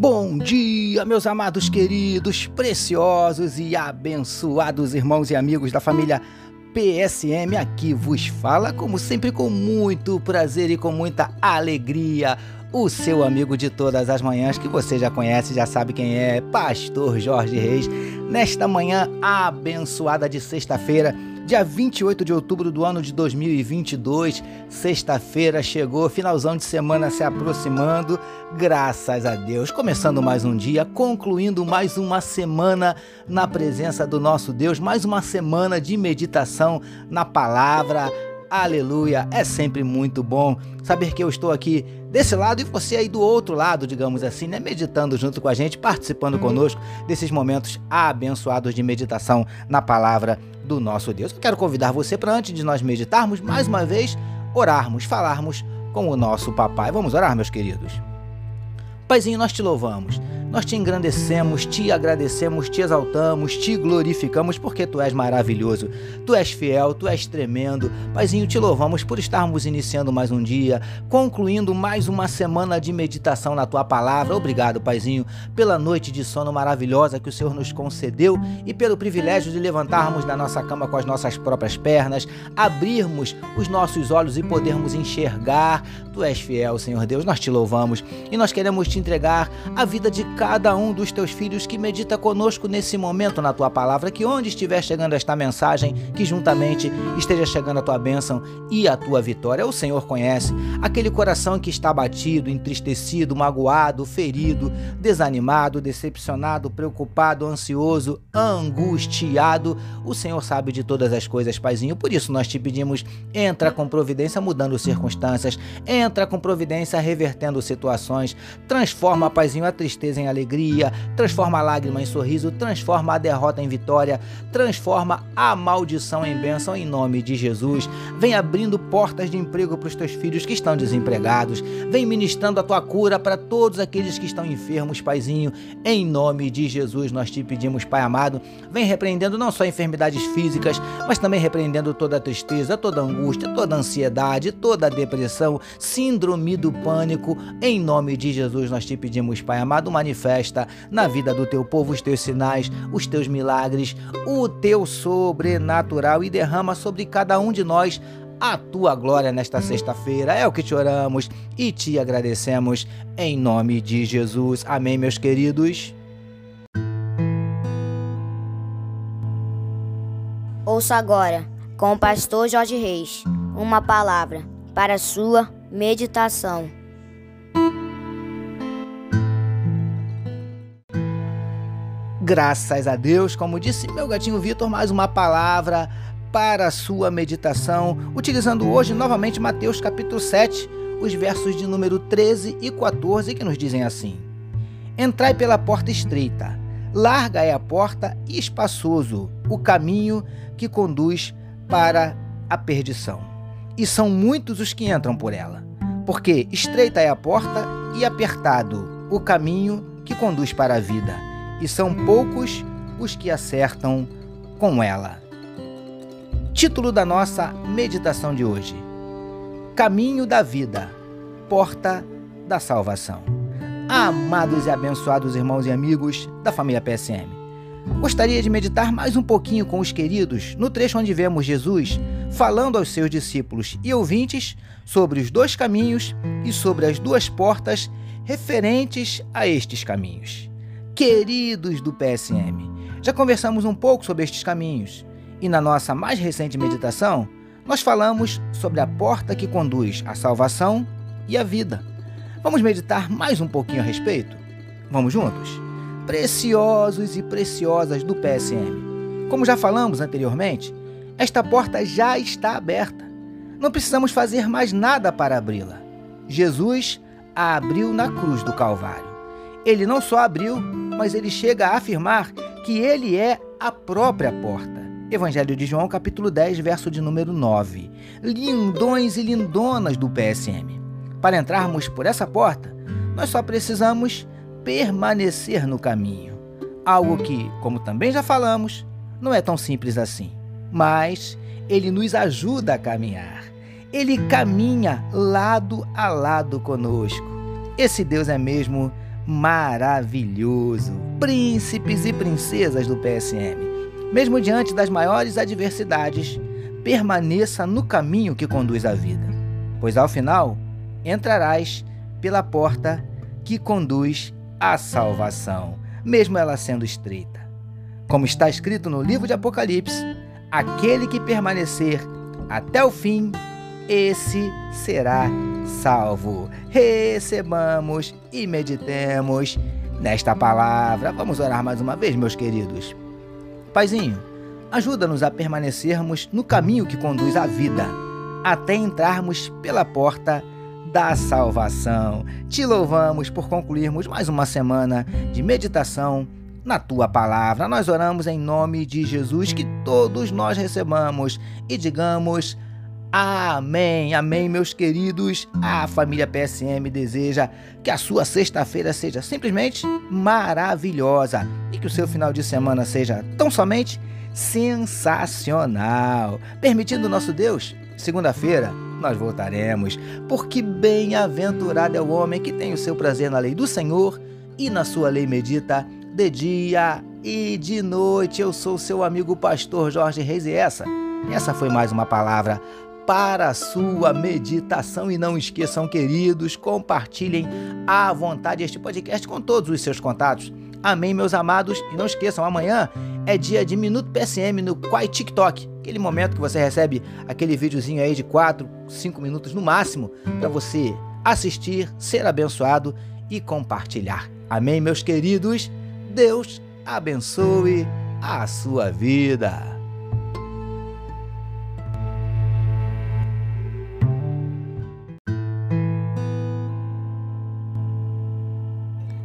Bom dia, meus amados queridos, preciosos e abençoados irmãos e amigos da família PSM. Aqui vos fala, como sempre, com muito prazer e com muita alegria. O seu amigo de todas as manhãs, que você já conhece, já sabe quem é, Pastor Jorge Reis, nesta manhã abençoada de sexta-feira Dia 28 de outubro do ano de 2022, sexta-feira chegou, finalzão de semana se aproximando, graças a Deus. Começando mais um dia, concluindo mais uma semana na presença do nosso Deus, mais uma semana de meditação na palavra. Aleluia! É sempre muito bom saber que eu estou aqui desse lado e você aí do outro lado, digamos assim, né? Meditando junto com a gente, participando conosco desses momentos abençoados de meditação na palavra do nosso Deus. Eu quero convidar você para, antes de nós meditarmos, mais uma vez, orarmos, falarmos com o nosso papai. Vamos orar, meus queridos? Paizinho, nós te louvamos nós te engrandecemos, te agradecemos, te exaltamos, te glorificamos porque tu és maravilhoso, tu és fiel, tu és tremendo. Paizinho, te louvamos por estarmos iniciando mais um dia, concluindo mais uma semana de meditação na tua palavra. Obrigado, Paizinho, pela noite de sono maravilhosa que o Senhor nos concedeu e pelo privilégio de levantarmos da nossa cama com as nossas próprias pernas, abrirmos os nossos olhos e podermos enxergar. Tu és fiel, Senhor Deus, nós te louvamos e nós queremos te entregar a vida de cada um dos teus filhos que medita conosco nesse momento na tua palavra, que onde estiver chegando esta mensagem, que juntamente esteja chegando a tua bênção e a tua vitória. O Senhor conhece aquele coração que está abatido, entristecido, magoado, ferido, desanimado, decepcionado, preocupado, ansioso, angustiado. O Senhor sabe de todas as coisas, Paizinho. Por isso nós te pedimos, entra com providência mudando circunstâncias, entra com providência revertendo situações, transforma, Paizinho, a tristeza em alegria, transforma a lágrima em sorriso, transforma a derrota em vitória, transforma a maldição em bênção em nome de Jesus. Vem abrindo portas de emprego para os teus filhos que estão desempregados. Vem ministrando a tua cura para todos aqueles que estão enfermos, Paizinho. Em nome de Jesus nós te pedimos, Pai amado, vem repreendendo não só enfermidades físicas, mas também repreendendo toda a tristeza, toda a angústia, toda a ansiedade, toda a depressão, síndrome do pânico. Em nome de Jesus nós te pedimos, Pai amado, manifesta manifesta na vida do teu povo os teus sinais, os teus milagres, o teu sobrenatural e derrama sobre cada um de nós a tua glória nesta sexta-feira. É o que te oramos e te agradecemos em nome de Jesus. Amém, meus queridos. Ouça agora, com o pastor Jorge Reis, uma palavra para sua meditação. Graças a Deus, como disse meu gatinho Vitor, mais uma palavra para a sua meditação, utilizando hoje novamente Mateus capítulo 7, os versos de número 13 e 14 que nos dizem assim: Entrai pela porta estreita, larga é a porta e espaçoso o caminho que conduz para a perdição. E são muitos os que entram por ela, porque estreita é a porta e apertado o caminho que conduz para a vida e são poucos os que acertam com ela. Título da nossa meditação de hoje: Caminho da Vida, Porta da Salvação. Amados e abençoados irmãos e amigos da família PSM, gostaria de meditar mais um pouquinho com os queridos no trecho onde vemos Jesus falando aos seus discípulos e ouvintes sobre os dois caminhos e sobre as duas portas referentes a estes caminhos queridos do PSM. Já conversamos um pouco sobre estes caminhos e na nossa mais recente meditação, nós falamos sobre a porta que conduz à salvação e à vida. Vamos meditar mais um pouquinho a respeito? Vamos juntos? Preciosos e preciosas do PSM. Como já falamos anteriormente, esta porta já está aberta. Não precisamos fazer mais nada para abri-la. Jesus a abriu na cruz do Calvário. Ele não só abriu, mas ele chega a afirmar que ele é a própria porta. Evangelho de João, capítulo 10, verso de número 9. Lindões e lindonas do PSM. Para entrarmos por essa porta, nós só precisamos permanecer no caminho. Algo que, como também já falamos, não é tão simples assim. Mas ele nos ajuda a caminhar. Ele caminha lado a lado conosco. Esse Deus é mesmo maravilhoso. Príncipes e princesas do PSM, mesmo diante das maiores adversidades, permaneça no caminho que conduz à vida, pois ao final entrarás pela porta que conduz à salvação, mesmo ela sendo estreita. Como está escrito no livro de Apocalipse, aquele que permanecer até o fim, esse será salvo. Recebamos e meditemos nesta palavra. Vamos orar mais uma vez, meus queridos. Paizinho, ajuda-nos a permanecermos no caminho que conduz à vida, até entrarmos pela porta da salvação. Te louvamos por concluirmos mais uma semana de meditação na tua palavra. Nós oramos em nome de Jesus que todos nós recebamos e digamos Amém, amém, meus queridos. A família PSM deseja que a sua sexta-feira seja simplesmente maravilhosa e que o seu final de semana seja tão somente sensacional. Permitindo nosso Deus, segunda-feira nós voltaremos, porque bem-aventurado é o homem que tem o seu prazer na lei do Senhor e na sua lei medita de dia e de noite. Eu sou seu amigo pastor Jorge Reis e essa, essa foi mais uma palavra para a sua meditação. E não esqueçam, queridos, compartilhem à vontade este podcast com todos os seus contatos. Amém, meus amados. E não esqueçam, amanhã é dia de Minuto PSM no Quai TikTok. Aquele momento que você recebe aquele videozinho aí de 4, 5 minutos no máximo para você assistir, ser abençoado e compartilhar. Amém, meus queridos. Deus abençoe a sua vida.